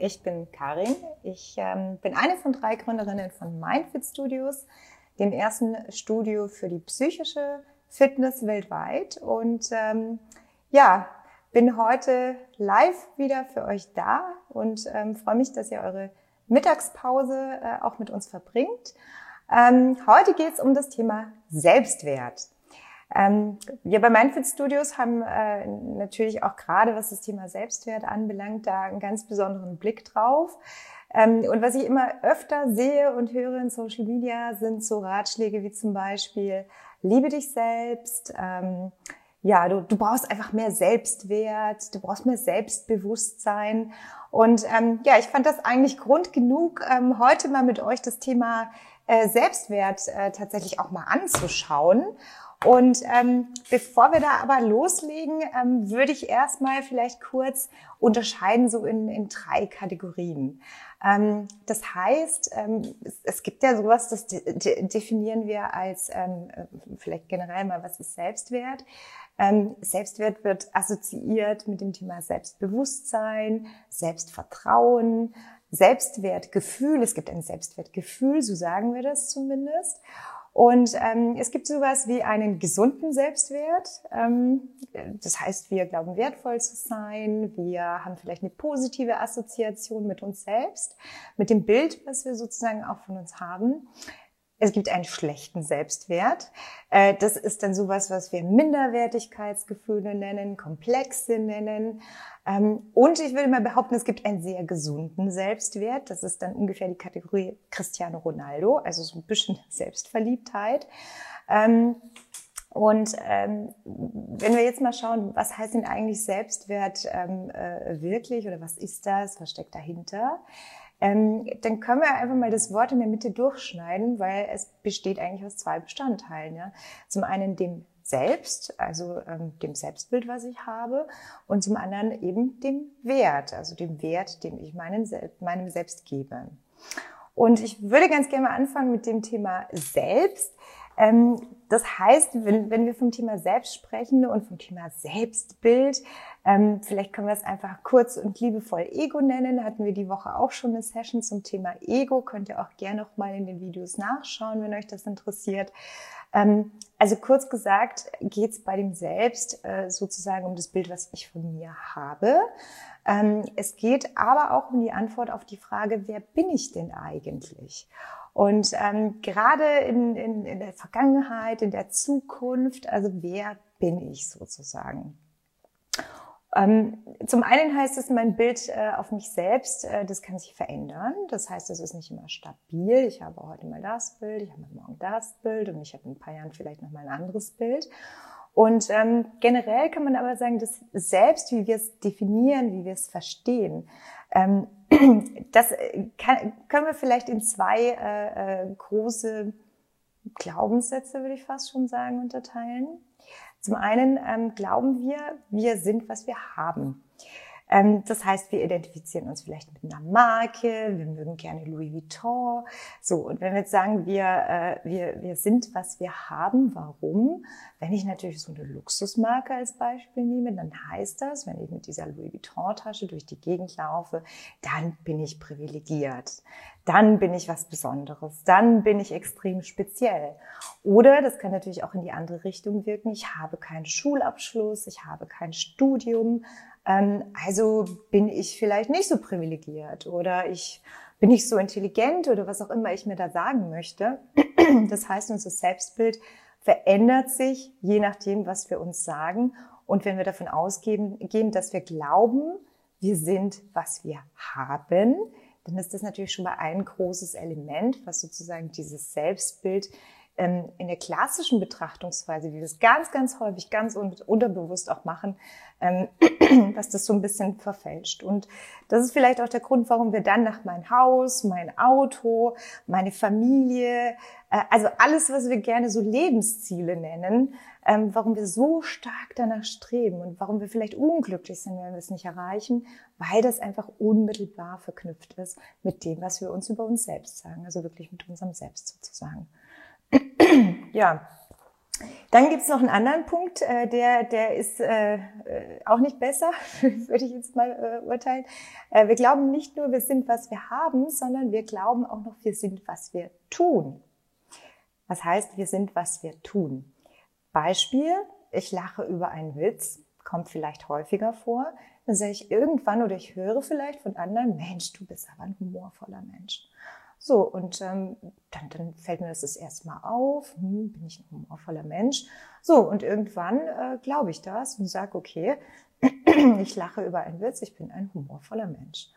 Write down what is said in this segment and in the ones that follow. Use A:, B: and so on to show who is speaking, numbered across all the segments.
A: Ich bin Karin. Ich ähm, bin eine von drei Gründerinnen von Mindfit Studios, dem ersten Studio für die psychische Fitness weltweit. Und ähm, ja, bin heute live wieder für euch da und ähm, freue mich, dass ihr eure Mittagspause äh, auch mit uns verbringt. Ähm, heute geht es um das Thema Selbstwert. Ähm, wir bei Mindfit Studios haben äh, natürlich auch gerade, was das Thema Selbstwert anbelangt, da einen ganz besonderen Blick drauf. Ähm, und was ich immer öfter sehe und höre in Social Media, sind so Ratschläge wie zum Beispiel, liebe dich selbst, ähm, ja, du, du brauchst einfach mehr Selbstwert, du brauchst mehr Selbstbewusstsein. Und ähm, ja, ich fand das eigentlich Grund genug, ähm, heute mal mit euch das Thema äh, Selbstwert äh, tatsächlich auch mal anzuschauen. Und ähm, bevor wir da aber loslegen, ähm, würde ich erstmal vielleicht kurz unterscheiden so in, in drei Kategorien. Ähm, das heißt, ähm, es, es, gibt ja sowas, das de de definieren wir als ähm, vielleicht generell mal, was ist Selbstwert? Ähm, Selbstwert wird assoziiert mit dem Thema Selbstbewusstsein, Selbstvertrauen, Selbstwertgefühl. Es gibt ein Selbstwertgefühl, so sagen wir das zumindest. Und ähm, es gibt sowas wie einen gesunden Selbstwert. Ähm, das heißt, wir glauben wertvoll zu sein. Wir haben vielleicht eine positive Assoziation mit uns selbst, mit dem Bild, was wir sozusagen auch von uns haben. Es gibt einen schlechten Selbstwert. Äh, das ist dann sowas, was wir Minderwertigkeitsgefühle nennen, Komplexe nennen. Ähm, und ich würde mal behaupten, es gibt einen sehr gesunden Selbstwert. Das ist dann ungefähr die Kategorie Cristiano Ronaldo, also so ein bisschen Selbstverliebtheit. Ähm, und ähm, wenn wir jetzt mal schauen, was heißt denn eigentlich Selbstwert äh, wirklich oder was ist das, was steckt dahinter? Ähm, dann können wir einfach mal das Wort in der Mitte durchschneiden, weil es besteht eigentlich aus zwei Bestandteilen. Ja? Zum einen dem Selbst, also ähm, dem Selbstbild, was ich habe, und zum anderen eben dem Wert, also dem Wert, den ich meinen, meinem Selbst gebe. Und ich würde ganz gerne mal anfangen mit dem Thema Selbst. Ähm, das heißt, wenn, wenn wir vom Thema Selbst sprechen und vom Thema Selbstbild, ähm, vielleicht können wir es einfach kurz und liebevoll Ego nennen. Hatten wir die Woche auch schon eine Session zum Thema Ego. Könnt ihr auch gerne noch mal in den Videos nachschauen, wenn euch das interessiert. Ähm, also kurz gesagt geht es bei dem Selbst äh, sozusagen um das Bild, was ich von mir habe. Ähm, es geht aber auch um die Antwort auf die Frage, wer bin ich denn eigentlich? Und ähm, gerade in, in, in der Vergangenheit, in der Zukunft, also wer bin ich sozusagen? Ähm, zum einen heißt es, mein Bild äh, auf mich selbst, äh, das kann sich verändern. Das heißt, es ist nicht immer stabil. Ich habe heute mal das Bild, ich habe morgen das Bild und ich habe in ein paar Jahren vielleicht noch mal ein anderes Bild. Und ähm, generell kann man aber sagen, dass selbst, wie wir es definieren, wie wir es verstehen, ähm, das äh, kann, können wir vielleicht in zwei äh, äh, große Glaubenssätze, würde ich fast schon sagen, unterteilen. Zum einen ähm, glauben wir, wir sind, was wir haben. Ähm, das heißt, wir identifizieren uns vielleicht mit einer Marke, wir mögen gerne Louis Vuitton. So, und wenn wir jetzt sagen, wir, äh, wir, wir sind, was wir haben, warum? Wenn ich natürlich so eine Luxusmarke als Beispiel nehme, dann heißt das, wenn ich mit dieser Louis Vuitton-Tasche durch die Gegend laufe, dann bin ich privilegiert. Dann bin ich was Besonderes. Dann bin ich extrem speziell. Oder das kann natürlich auch in die andere Richtung wirken. Ich habe keinen Schulabschluss, ich habe kein Studium, ähm, also bin ich vielleicht nicht so privilegiert oder ich bin nicht so intelligent oder was auch immer ich mir da sagen möchte. Das heißt, unser Selbstbild verändert sich je nachdem, was wir uns sagen. Und wenn wir davon ausgehen, gehen, dass wir glauben, wir sind, was wir haben, dann ist das natürlich schon mal ein großes Element, was sozusagen dieses Selbstbild ähm, in der klassischen Betrachtungsweise, wie wir es ganz, ganz häufig, ganz unterbewusst auch machen, ähm, dass das so ein bisschen verfälscht. Und das ist vielleicht auch der Grund, warum wir dann nach mein Haus, mein Auto, meine Familie, äh, also alles, was wir gerne so Lebensziele nennen, ähm, warum wir so stark danach streben und warum wir vielleicht unglücklich sind, wenn wir es nicht erreichen, weil das einfach unmittelbar verknüpft ist mit dem, was wir uns über uns selbst sagen, also wirklich mit unserem Selbst sozusagen. Ja, Dann gibt's noch einen anderen Punkt, äh, der, der ist äh, äh auch nicht besser, würde ich jetzt mal äh, urteilen. Äh, wir glauben nicht nur, wir sind, was wir haben, sondern wir glauben auch noch, wir sind, was wir tun. Was heißt, wir sind, was wir tun? Beispiel, ich lache über einen Witz, kommt vielleicht häufiger vor. Dann sage ich irgendwann oder ich höre vielleicht von anderen, Mensch, du bist aber ein humorvoller Mensch. So, und ähm, dann, dann fällt mir das das erste Mal auf, hm, bin ich ein humorvoller Mensch. So, und irgendwann äh, glaube ich das und sage, okay, ich lache über einen Witz, ich bin ein humorvoller Mensch.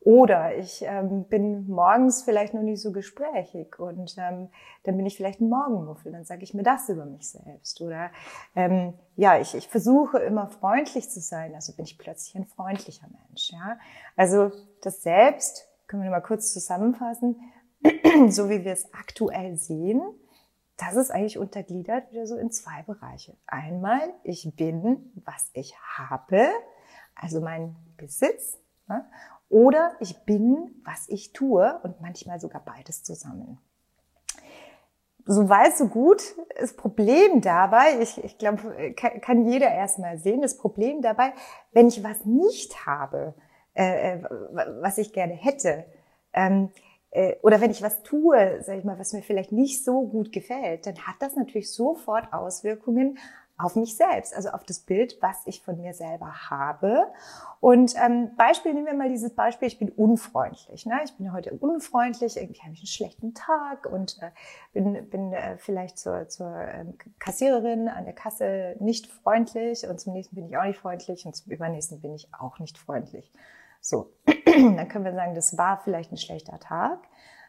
A: Oder ich ähm, bin morgens vielleicht noch nicht so gesprächig und ähm, dann bin ich vielleicht ein Morgenmuffel, dann sage ich mir das über mich selbst. Oder ähm, ja, ich, ich versuche immer freundlich zu sein, also bin ich plötzlich ein freundlicher Mensch. Ja? Also das Selbst, können wir mal kurz zusammenfassen, so wie wir es aktuell sehen, das ist eigentlich untergliedert wieder so in zwei Bereiche. Einmal, ich bin, was ich habe, also mein Besitz. Ja? Oder ich bin, was ich tue und manchmal sogar beides zusammen. So weit, so gut. Das Problem dabei, ich, ich glaube, kann jeder erstmal sehen, das Problem dabei, wenn ich was nicht habe, äh, äh was ich gerne hätte, ähm, äh, oder wenn ich was tue, sag ich mal, was mir vielleicht nicht so gut gefällt, dann hat das natürlich sofort Auswirkungen auf mich selbst, also auf das Bild, was ich von mir selber habe. Und ähm, Beispiel, nehmen wir mal dieses Beispiel, ich bin unfreundlich. Ne? Ich bin heute unfreundlich, irgendwie habe ich einen schlechten Tag und äh, bin, bin äh, vielleicht zur, zur ähm, Kassiererin an der Kasse nicht freundlich und zum nächsten bin ich auch nicht freundlich und zum übernächsten bin ich auch nicht freundlich. So, dann können wir sagen, das war vielleicht ein schlechter Tag.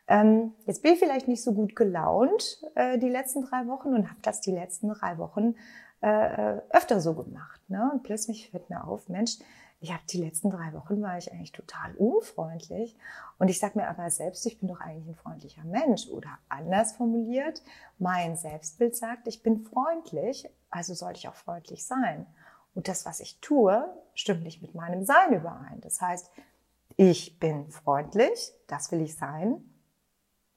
A: Ähm, jetzt bin ich vielleicht nicht so gut gelaunt äh, die letzten drei Wochen und habe das die letzten drei Wochen äh, öfter so gemacht. Ne? Und plötzlich fällt mir auf, Mensch, ich habe die letzten drei Wochen war ich eigentlich total unfreundlich. Und ich sage mir aber selbst, ich bin doch eigentlich ein freundlicher Mensch. Oder anders formuliert, mein Selbstbild sagt, ich bin freundlich, also sollte ich auch freundlich sein. Und das, was ich tue, stimmt nicht mit meinem Sein überein. Das heißt, ich bin freundlich, das will ich sein.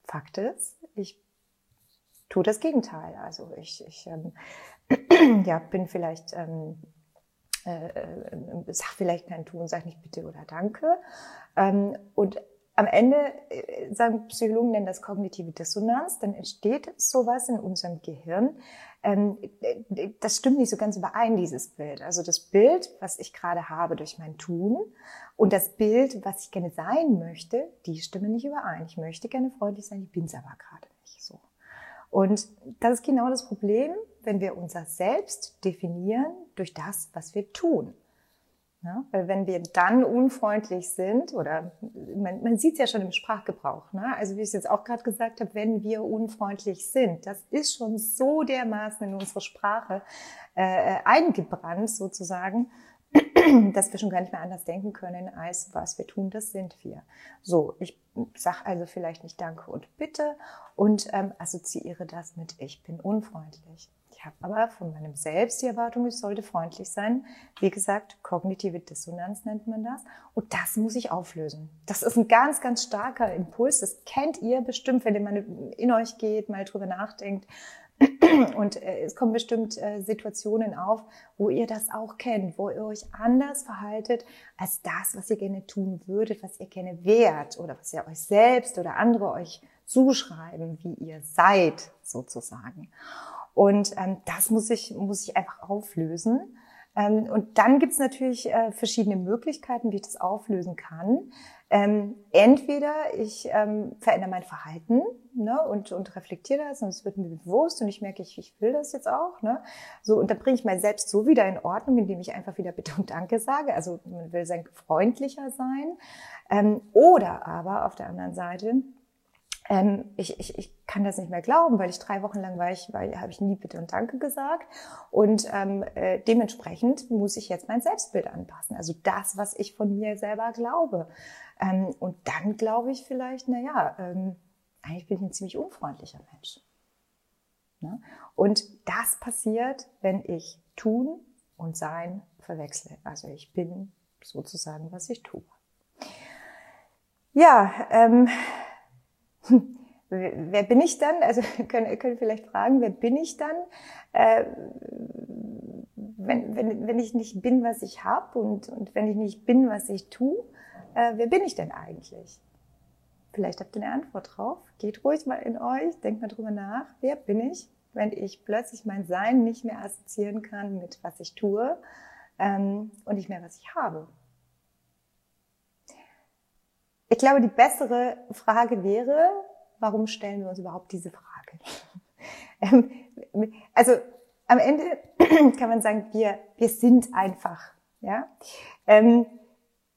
A: Fakt ist, ich tue das Gegenteil. Also ich, ich ähm, ja, bin vielleicht, ähm, äh, äh, sag vielleicht kein Tun, sag nicht bitte oder danke. Ähm, und am Ende, äh, sagen Psychologen, nennen das kognitive Dissonanz, dann entsteht sowas in unserem Gehirn. Ähm, das stimmt nicht so ganz überein, dieses Bild. Also das Bild, was ich gerade habe durch mein Tun und das Bild, was ich gerne sein möchte, die stimmen nicht überein. Ich möchte gerne freundlich sein, ich bin es aber gerade nicht so. Und das ist genau das Problem, wenn wir unser Selbst definieren durch das, was wir tun. Ja, weil wenn wir dann unfreundlich sind, oder man, man sieht es ja schon im Sprachgebrauch, ne? also wie ich es jetzt auch gerade gesagt habe, wenn wir unfreundlich sind, das ist schon so dermaßen in unsere Sprache äh, eingebrannt sozusagen, dass wir schon gar nicht mehr anders denken können, als was wir tun, das sind wir. So, ich sag also vielleicht nicht Danke und Bitte und ähm, assoziiere das mit Ich bin unfreundlich. Ich habe aber von meinem Selbst die Erwartung, ich sollte freundlich sein. Wie gesagt, kognitive Dissonanz nennt man das. Und das muss ich auflösen. Das ist ein ganz, ganz starker Impuls. Das kennt ihr bestimmt, wenn ihr mal in euch geht, mal drüber nachdenkt. Und äh, es kommen bestimmt äh, Situationen auf, wo ihr das auch kennt, wo ihr euch anders verhaltet als das, was ihr gerne tun würdet, was ihr gerne wärt oder was ihr euch selbst oder andere euch zuschreiben, wie ihr seid sozusagen. Und ähm, das muss ich, muss ich einfach auflösen. Ähm, und dann gibt's natürlich äh, verschiedene Möglichkeiten, wie ich das auflösen kann. Ähm, entweder ich ähm, verändere mein Verhalten ne, und, und reflektiere das und es wird mir bewusst und ich merke, ich, ich will das jetzt auch. Ne? So, und dann bringe ich mein Selbst so wieder in Ordnung, indem ich einfach wieder Bitte und Danke sage. Also man will sein freundlicher sein. Ähm, oder aber auf der anderen Seite ähm, ich, ich, ich kann das nicht mehr glauben, weil ich drei Wochen lang war ich, weil habe ich nie Bitte und Danke gesagt. Und ähm, äh, dementsprechend muss ich jetzt mein Selbstbild anpassen. Also das, was ich von mir selber glaube. Ähm, und dann glaube ich vielleicht, na ja, ähm, eigentlich bin ich ein ziemlich unfreundlicher Mensch. Ne? Und das passiert, wenn ich tun und sein verwechsle. Also ich bin sozusagen, was ich tue. Ja, ähm, wer bin ich dann? Also können, können vielleicht fragen, wer bin ich dann, äh, wenn, wenn, wenn ich nicht bin, was ich habe und, und wenn ich nicht bin, was ich tue, äh, wer bin ich denn eigentlich? Vielleicht habt ihr eine Antwort drauf. Geht ruhig mal in euch, denkt mal drüber nach, wer bin ich, wenn ich plötzlich mein Sein nicht mehr assoziieren kann mit was ich tue ähm, und nicht mehr was ich habe. Ich glaube, die bessere Frage wäre, warum stellen wir uns überhaupt diese Frage? Ähm, also am Ende kann man sagen, wir, wir sind einfach. Ja? Ähm,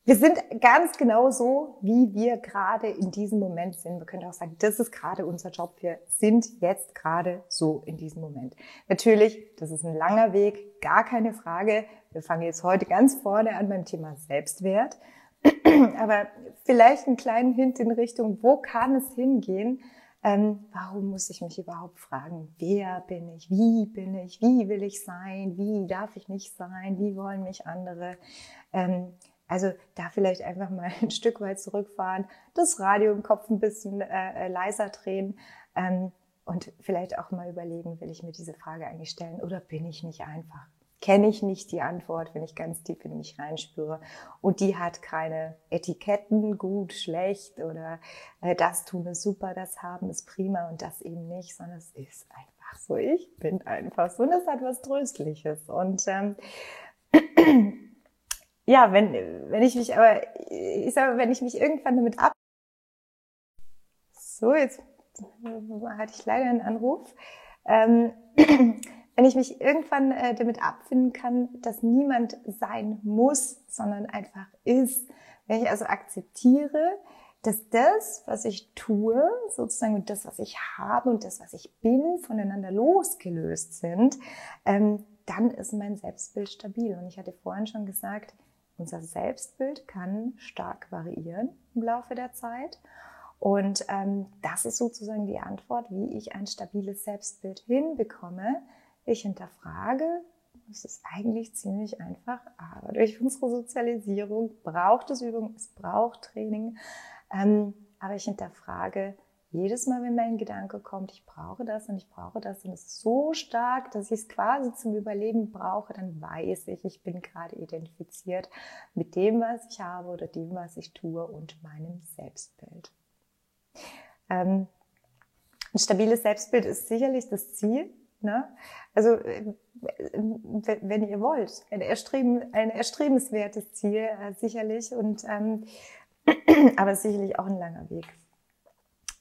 A: wir sind ganz genau so, wie wir gerade in diesem Moment sind. Wir können auch sagen, das ist gerade unser Job. Wir sind jetzt gerade so in diesem Moment. Natürlich, das ist ein langer Weg, gar keine Frage. Wir fangen jetzt heute ganz vorne an beim Thema Selbstwert. Aber vielleicht einen kleinen Hint in Richtung, wo kann es hingehen? Ähm, warum muss ich mich überhaupt fragen, wer bin ich, wie bin ich, wie will ich sein, wie darf ich nicht sein, wie wollen mich andere? Ähm, also da vielleicht einfach mal ein Stück weit zurückfahren, das Radio im Kopf ein bisschen äh, äh leiser drehen ähm, und vielleicht auch mal überlegen, will ich mir diese Frage eigentlich stellen oder bin ich nicht einfach? Kenne ich nicht die Antwort, wenn ich ganz tief in mich reinspüre. Und die hat keine Etiketten, gut, schlecht oder äh, das tun ist super, das haben ist prima und das eben nicht, sondern es ist einfach so. Ich bin einfach so und das hat was Tröstliches. Und ähm, ja, wenn, wenn ich mich aber, ich sage, wenn ich mich irgendwann damit ab... So, jetzt hatte ich leider einen Anruf. Ähm, wenn ich mich irgendwann äh, damit abfinden kann, dass niemand sein muss, sondern einfach ist, wenn ich also akzeptiere, dass das, was ich tue, sozusagen das, was ich habe und das, was ich bin, voneinander losgelöst sind, ähm, dann ist mein Selbstbild stabil. Und ich hatte vorhin schon gesagt, unser Selbstbild kann stark variieren im Laufe der Zeit. Und ähm, das ist sozusagen die Antwort, wie ich ein stabiles Selbstbild hinbekomme, ich hinterfrage, es ist eigentlich ziemlich einfach, aber durch unsere Sozialisierung braucht es Übung, es braucht Training. Ähm, aber ich hinterfrage jedes Mal, wenn mein Gedanke kommt, ich brauche das und ich brauche das und es ist so stark, dass ich es quasi zum Überleben brauche, dann weiß ich, ich bin gerade identifiziert mit dem, was ich habe oder dem, was ich tue und meinem Selbstbild. Ähm, ein stabiles Selbstbild ist sicherlich das Ziel, Ne? Also äh, wenn ihr wollt, ein, erstreben, ein erstrebenswertes Ziel äh, sicherlich und ähm, aber sicherlich auch ein langer Weg.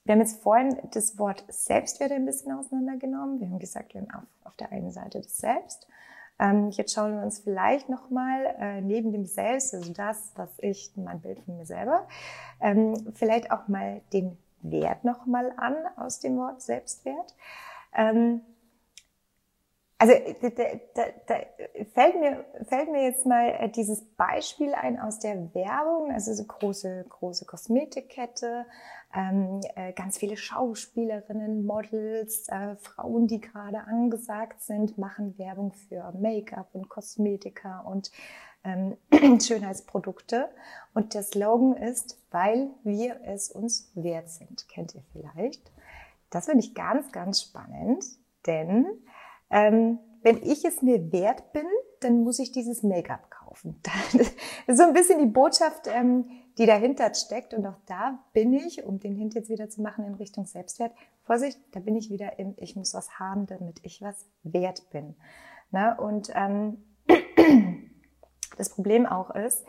A: Wir haben jetzt vorhin das Wort Selbstwert ein bisschen auseinandergenommen. Wir haben gesagt, wir haben auf, auf der einen Seite das Selbst. Ähm, jetzt schauen wir uns vielleicht nochmal äh, neben dem Selbst, also das, was ich, mein Bild von mir selber, ähm, vielleicht auch mal den Wert nochmal an aus dem Wort Selbstwert. Ähm, also da, da, da fällt, mir, fällt mir jetzt mal äh, dieses Beispiel ein aus der Werbung, also so große, große Kosmetikkette, ähm, äh, ganz viele Schauspielerinnen, Models, äh, Frauen, die gerade angesagt sind, machen Werbung für Make-up und Kosmetika und ähm, Schönheitsprodukte. Und der Slogan ist, weil wir es uns wert sind. Kennt ihr vielleicht? Das finde ich ganz, ganz spannend, denn ähm, wenn ich es mir wert bin, dann muss ich dieses Make-up kaufen. Das ist so ein bisschen die Botschaft, ähm, die dahinter steckt. Und auch da bin ich, um den Hint jetzt wieder zu machen in Richtung Selbstwert, Vorsicht, da bin ich wieder im, ich muss was haben, damit ich was wert bin. Na, und ähm, das Problem auch ist,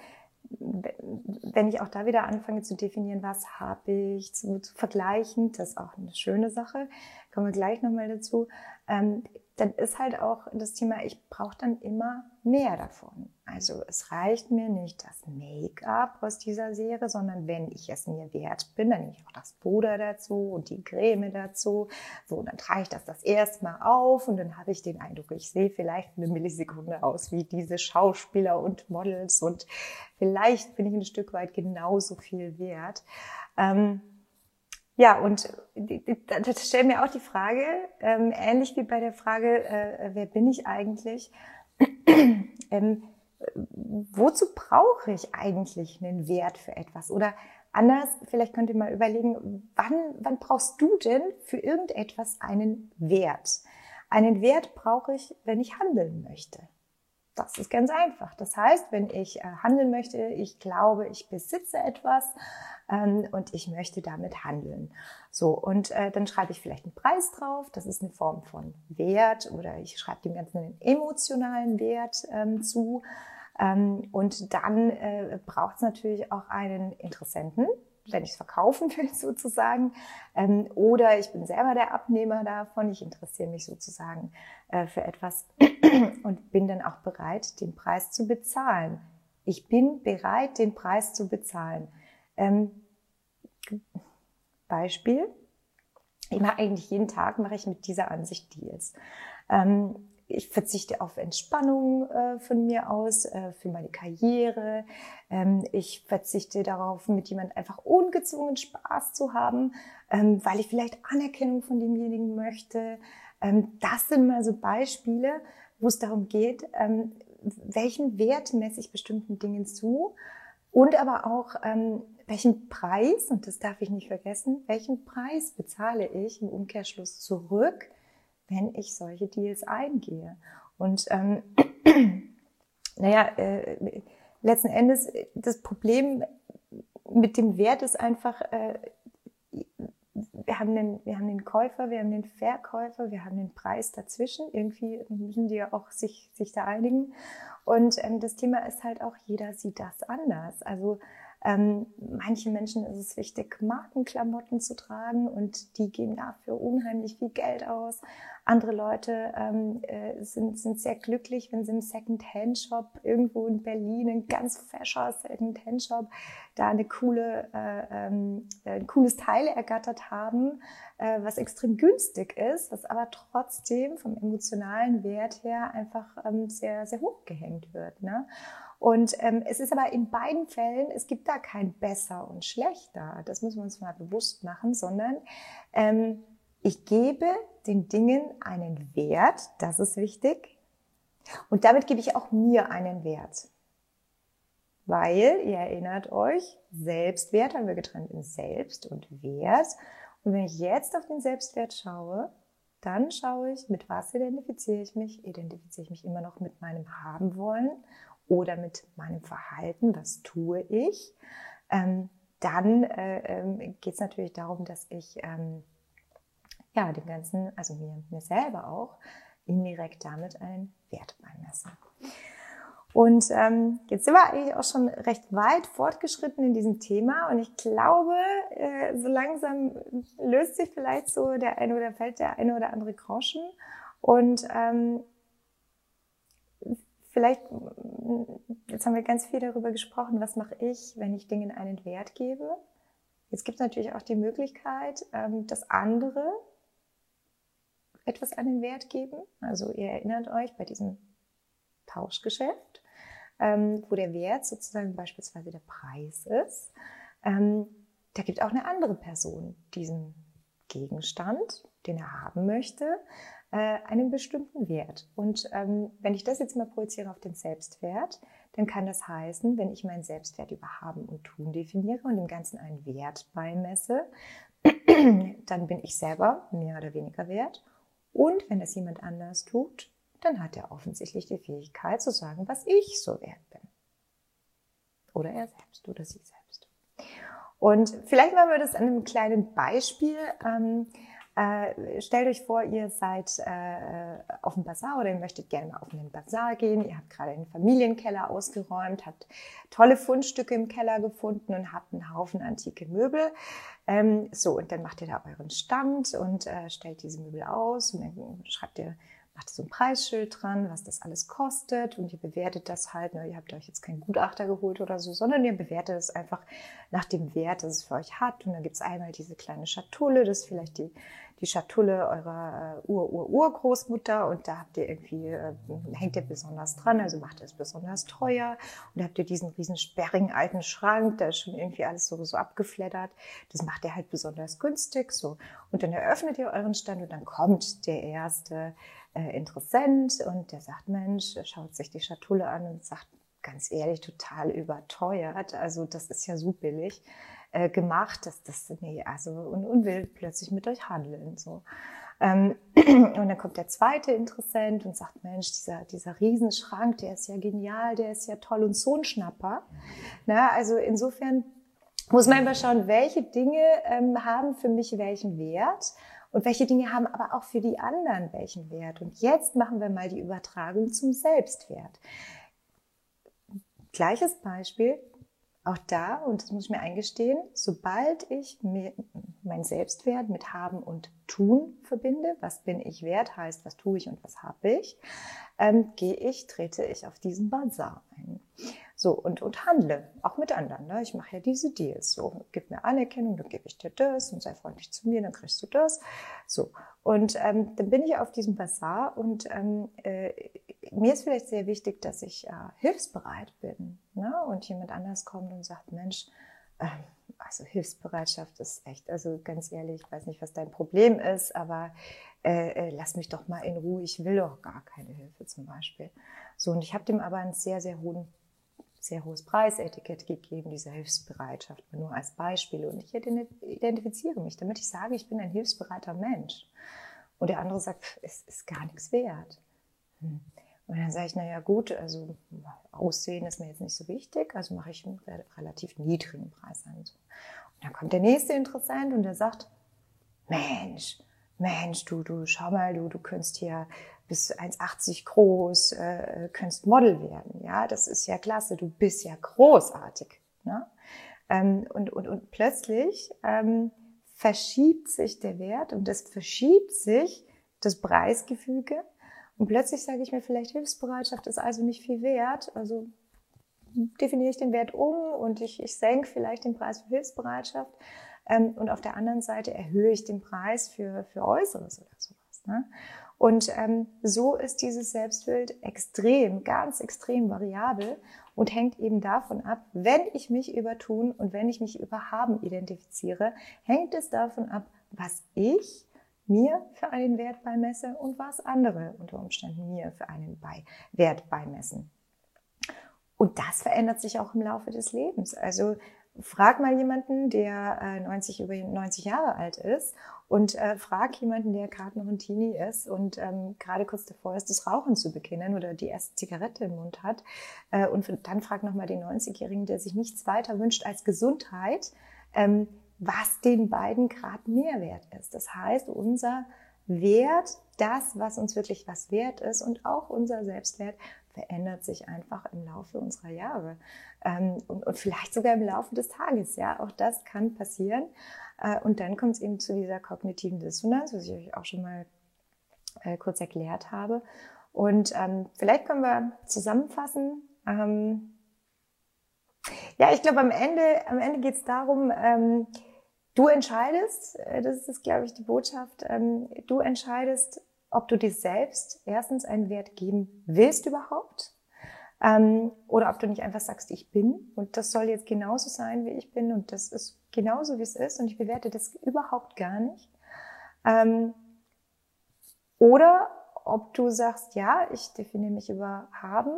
A: wenn ich auch da wieder anfange zu definieren, was habe ich, zu, zu, vergleichen, das ist auch eine schöne Sache, kommen wir gleich nochmal dazu, ähm, dann ist halt auch das Thema, ich brauche dann immer mehr davon. Also es reicht mir nicht das Make-up aus dieser Serie, sondern wenn ich es mir wert bin, dann nehme ich auch das Puder dazu und die Creme dazu. So, dann trage ich das das erste Mal auf und dann habe ich den Eindruck, ich sehe vielleicht eine Millisekunde aus wie diese Schauspieler und Models und vielleicht bin ich ein Stück weit genauso viel wert. Ähm, ja, und das stellt mir auch die Frage, ähm, ähnlich wie bei der Frage, äh, wer bin ich eigentlich? ähm, wozu brauche ich eigentlich einen Wert für etwas? Oder anders, vielleicht könnt ihr mal überlegen, wann, wann brauchst du denn für irgendetwas einen Wert? Einen Wert brauche ich, wenn ich handeln möchte. Das ist ganz einfach. Das heißt, wenn ich äh, handeln möchte, ich glaube, ich besitze etwas ähm, und ich möchte damit handeln. So, und äh, dann schreibe ich vielleicht einen Preis drauf. Das ist eine Form von Wert oder ich schreibe dem Ganzen einen emotionalen Wert ähm, zu. Ähm, und dann äh, braucht es natürlich auch einen Interessenten, wenn ich es verkaufen will sozusagen. Oder ich bin selber der Abnehmer davon. Ich interessiere mich sozusagen für etwas und bin dann auch bereit, den Preis zu bezahlen. Ich bin bereit, den Preis zu bezahlen. Ähm, Beispiel. Ich mache eigentlich jeden Tag mache ich mit dieser Ansicht Deals. Ähm, ich verzichte auf Entspannung äh, von mir aus, äh, für meine Karriere. Ähm, ich verzichte darauf, mit jemandem einfach ungezwungen Spaß zu haben, ähm, weil ich vielleicht Anerkennung von demjenigen möchte. Ähm, das sind mal so Beispiele, wo es darum geht, ähm, welchen Wert messe ich bestimmten Dingen zu und aber auch, ähm, welchen Preis, und das darf ich nicht vergessen, welchen Preis bezahle ich im Umkehrschluss zurück, wenn ich solche Deals eingehe. Und ähm, naja, äh, letzten Endes, das Problem mit dem Wert ist einfach, äh, wir haben, den, wir haben den Käufer, wir haben den Verkäufer, wir haben den Preis dazwischen. Irgendwie müssen die ja auch sich, sich da einigen. Und ähm, das Thema ist halt auch, jeder sieht das anders. Also ähm, manchen Menschen ist es wichtig, Markenklamotten zu tragen und die geben dafür unheimlich viel Geld aus. Andere Leute ähm, äh, sind, sind sehr glücklich, wenn sie im Second-Hand-Shop irgendwo in Berlin, ein ganz fescher Second-Hand-Shop, da eine coole, äh, ähm, ein cooles Teil ergattert haben, äh, was extrem günstig ist, was aber trotzdem vom emotionalen Wert her einfach ähm, sehr, sehr hoch gehängt wird. Ne? Und ähm, es ist aber in beiden Fällen, es gibt da kein besser und schlechter. Das müssen wir uns mal bewusst machen, sondern ähm, ich gebe den Dingen einen Wert, das ist wichtig. Und damit gebe ich auch mir einen Wert. Weil, ihr erinnert euch, Selbstwert haben wir getrennt in Selbst und Wert. Und wenn ich jetzt auf den Selbstwert schaue, dann schaue ich, mit was identifiziere ich mich? Identifiziere ich mich immer noch mit meinem Haben wollen oder mit meinem Verhalten, was tue ich, ähm, dann äh, ähm, geht es natürlich darum, dass ich ähm, ja den ganzen, also mir, mir selber auch, indirekt damit einen Wert beimesse. Und ähm, jetzt sind wir eigentlich auch schon recht weit fortgeschritten in diesem Thema und ich glaube, äh, so langsam löst sich vielleicht so der eine oder fällt der eine oder andere Groschen und ähm, vielleicht, jetzt haben wir ganz viel darüber gesprochen, was mache ich, wenn ich Dingen einen Wert gebe. Jetzt gibt es natürlich auch die Möglichkeit, ähm, dass andere etwas einen Wert geben. Also ihr erinnert euch bei diesem Tauschgeschäft, ähm, wo der Wert sozusagen beispielsweise der Preis ist. Ähm, da gibt auch eine andere Person diesen Gegenstand, den er haben möchte, äh, einen bestimmten Wert. Und ähm, wenn ich das jetzt mal projiziere auf den Selbstwert, dann kann das heißen, wenn ich meinen Selbstwert über Haben und Tun definiere und dem Ganzen einen Wert beimesse, dann bin ich selber mehr oder weniger wert. Und wenn das jemand anders tut, dann hat er offensichtlich die Fähigkeit zu sagen, was ich so wert bin. Oder er selbst oder sie selbst. Und vielleicht machen wir das an einem kleinen Beispiel. Ähm, äh, stellt euch vor, ihr seid äh, auf dem Bazar oder ihr möchtet gerne mal auf einen Bazar gehen. Ihr habt gerade einen Familienkeller ausgeräumt, habt tolle Fundstücke im Keller gefunden und habt einen Haufen antike Möbel. Ähm, so, und dann macht ihr da euren Stand und äh, stellt diese Möbel aus und dann schreibt ihr macht so ein Preisschild dran, was das alles kostet und ihr bewertet das halt. Ne, ihr habt euch jetzt keinen Gutachter geholt oder so, sondern ihr bewertet es einfach nach dem Wert, das es für euch hat. Und dann gibt's einmal diese kleine Schatulle, das ist vielleicht die, die Schatulle eurer äh, Ur-Ur-Urgroßmutter und da habt ihr irgendwie, äh, hängt ihr besonders dran, also macht es besonders teuer. Und da habt ihr diesen riesen sperrigen alten Schrank, da ist schon irgendwie alles so, so abgeflattert. Das macht ihr halt besonders günstig, so. Und dann eröffnet ihr euren Stand und dann kommt der erste äh, Interessent und der sagt, Mensch, schaut sich die Schatulle an und sagt, ganz ehrlich, total überteuert. Also das ist ja so billig. äh, gemacht, dass das, nee, also, und, und will plötzlich mit euch handeln, so. Ähm, und dann kommt der zweite Interessent und sagt, Mensch, dieser, dieser Riesenschrank, der ist ja genial, der ist ja toll und so ein Schnapper. Na, also insofern muss man immer schauen, welche Dinge ähm, haben für mich welchen Wert und welche Dinge haben aber auch für die anderen welchen Wert. Und jetzt machen wir mal die Übertragung zum Selbstwert. Gleiches Beispiel, auch da, und das muss ich mir eingestehen, sobald ich mir mein Selbstwert mit haben und tun verbinde, was bin ich wert, heißt, was tue ich und was habe ich, ähm, gehe ich, trete ich auf diesen Bazar ein. So, und, und handle, auch mit anderen. Ne? Ich mache ja diese Deals. So, gib mir Anerkennung, dann gebe ich dir das und sei freundlich zu mir, dann kriegst du das. So, und ähm, dann bin ich auf diesem Bazar und ähm, äh, mir ist vielleicht sehr wichtig, dass ich äh, hilfsbereit bin. Ne? Und jemand anders kommt und sagt, Mensch, äh, also Hilfsbereitschaft ist echt, also ganz ehrlich, ich weiß nicht, was dein Problem ist, aber äh, äh, lass mich doch mal in Ruhe, ich will doch gar keine Hilfe zum Beispiel. So, und ich habe dem aber einen sehr, sehr hohen sehr hohes Preisetikett gegeben, diese Hilfsbereitschaft, nur als Beispiel. Und ich identifiziere mich, damit ich sage, ich bin ein hilfsbereiter Mensch. Und der andere sagt, es ist gar nichts wert. Hm. Und dann sage ich, naja gut, also Aussehen ist mir jetzt nicht so wichtig, also mache ich einen relativ niedrigen Preis an. Und dann kommt der nächste Interessent und der sagt, Mensch, Mensch, du, du, schau mal, du, du könntest hier bis 1,80 groß, äh, könntest Model werden. Ja, das ist ja klasse, du bist ja großartig. Ne? Ähm, und, und, und plötzlich ähm, verschiebt sich der Wert und es verschiebt sich das Preisgefüge und plötzlich sage ich mir, vielleicht Hilfsbereitschaft ist also nicht viel wert. Also definiere ich den Wert um und ich, ich senke vielleicht den Preis für Hilfsbereitschaft. Ähm, und auf der anderen Seite erhöhe ich den Preis für, für Äußeres oder sowas. Ne? Und ähm, so ist dieses Selbstbild extrem, ganz extrem variabel und hängt eben davon ab, wenn ich mich über Tun und wenn ich mich über Haben identifiziere, hängt es davon ab, was ich mir für einen Wert beimesse und was andere unter Umständen mir für einen Wert beimessen. Und das verändert sich auch im Laufe des Lebens. Also frag mal jemanden, der 90 äh, über 90 Jahre alt ist und äh, frag jemanden, der gerade noch ein Teenie ist und ähm, gerade kurz davor ist, das Rauchen zu beginnen oder die erste Zigarette im Mund hat. Äh, und dann frag nochmal den 90-Jährigen, der sich nichts weiter wünscht als Gesundheit. Ähm, was den beiden gerade mehr wert ist. Das heißt, unser Wert, das, was uns wirklich was wert ist und auch unser Selbstwert verändert sich einfach im Laufe unserer Jahre ähm, und, und, vielleicht sogar im Laufe des Tages. Ja, auch das kann passieren. Äh, und dann kommt es eben zu dieser kognitiven Dissonanz, was ich euch auch schon mal äh, kurz erklärt habe. Und ähm, vielleicht können wir zusammenfassen. Ähm, ja, ich glaube, am Ende, am Ende geht es darum, ähm, du entscheidest, äh, das ist, glaube ich, die Botschaft, ähm, du entscheidest, ob du dir selbst erstens einen Wert geben willst überhaupt ähm, oder ob du nicht einfach sagst, ich bin und das soll jetzt genauso sein, wie ich bin und das ist genauso, wie es ist und ich bewerte das überhaupt gar nicht. Ähm, oder ob du sagst, ja, ich definiere mich über haben,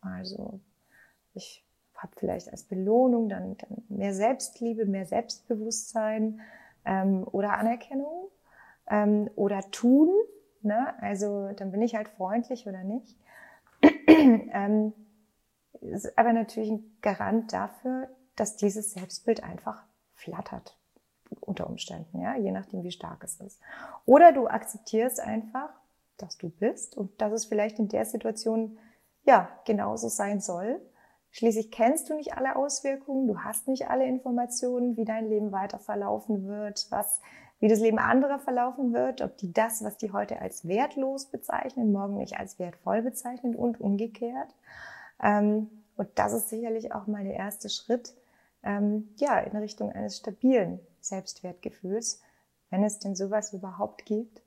A: also ich habe vielleicht als Belohnung dann, dann, mehr Selbstliebe, mehr Selbstbewusstsein ähm, oder Anerkennung ähm, oder tun. Ne? Also dann bin ich halt freundlich oder nicht. ähm, ist aber natürlich ein Garant dafür, dass dieses Selbstbild einfach flattert unter Umständen, ja, je nachdem, wie stark es ist. Oder du akzeptierst einfach, dass du bist und dass es vielleicht in der Situation ja genauso sein soll Schließlich kennst du nicht alle Auswirkungen, du hast nicht alle Informationen, wie dein Leben weiter verlaufen wird, was, wie das Leben anderer verlaufen wird, ob die das, was die heute als wertlos bezeichnen, morgen nicht als wertvoll bezeichnen und umgekehrt. Ähm, und das ist sicherlich auch mal der erste Schritt, ähm, ja, in Richtung eines stabilen Selbstwertgefühls, wenn es denn sowas überhaupt gibt.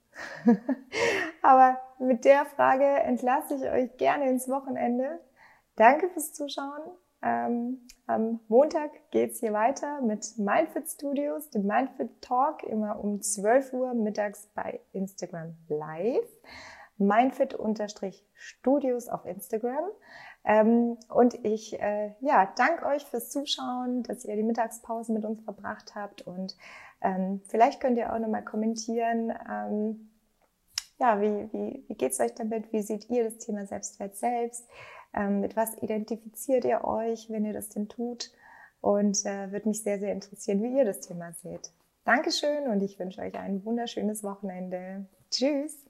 A: Aber mit der Frage entlasse ich euch gerne ins Wochenende. Danke fürs Zuschauen. Ähm, am Montag geht's hier weiter mit Mindfit Studios, dem Mindfit Talk, immer um 12 Uhr mittags bei Instagram Live. Mindfit-Studios auf Instagram. Ähm, und ich äh, ja, danke euch fürs Zuschauen, dass ihr die Mittagspause mit uns verbracht habt. Und ähm, vielleicht könnt ihr auch nochmal kommentieren, ähm, ja, wie, wie, wie geht's euch damit? Wie seht ihr das Thema Selbstwert selbst? Ähm, mit was identifiziert ihr euch, wenn ihr das denn tut? Und äh, würde mich sehr, sehr interessieren, wie ihr das Thema seht. Dankeschön und ich wünsche euch ein wunderschönes Wochenende. Tschüss!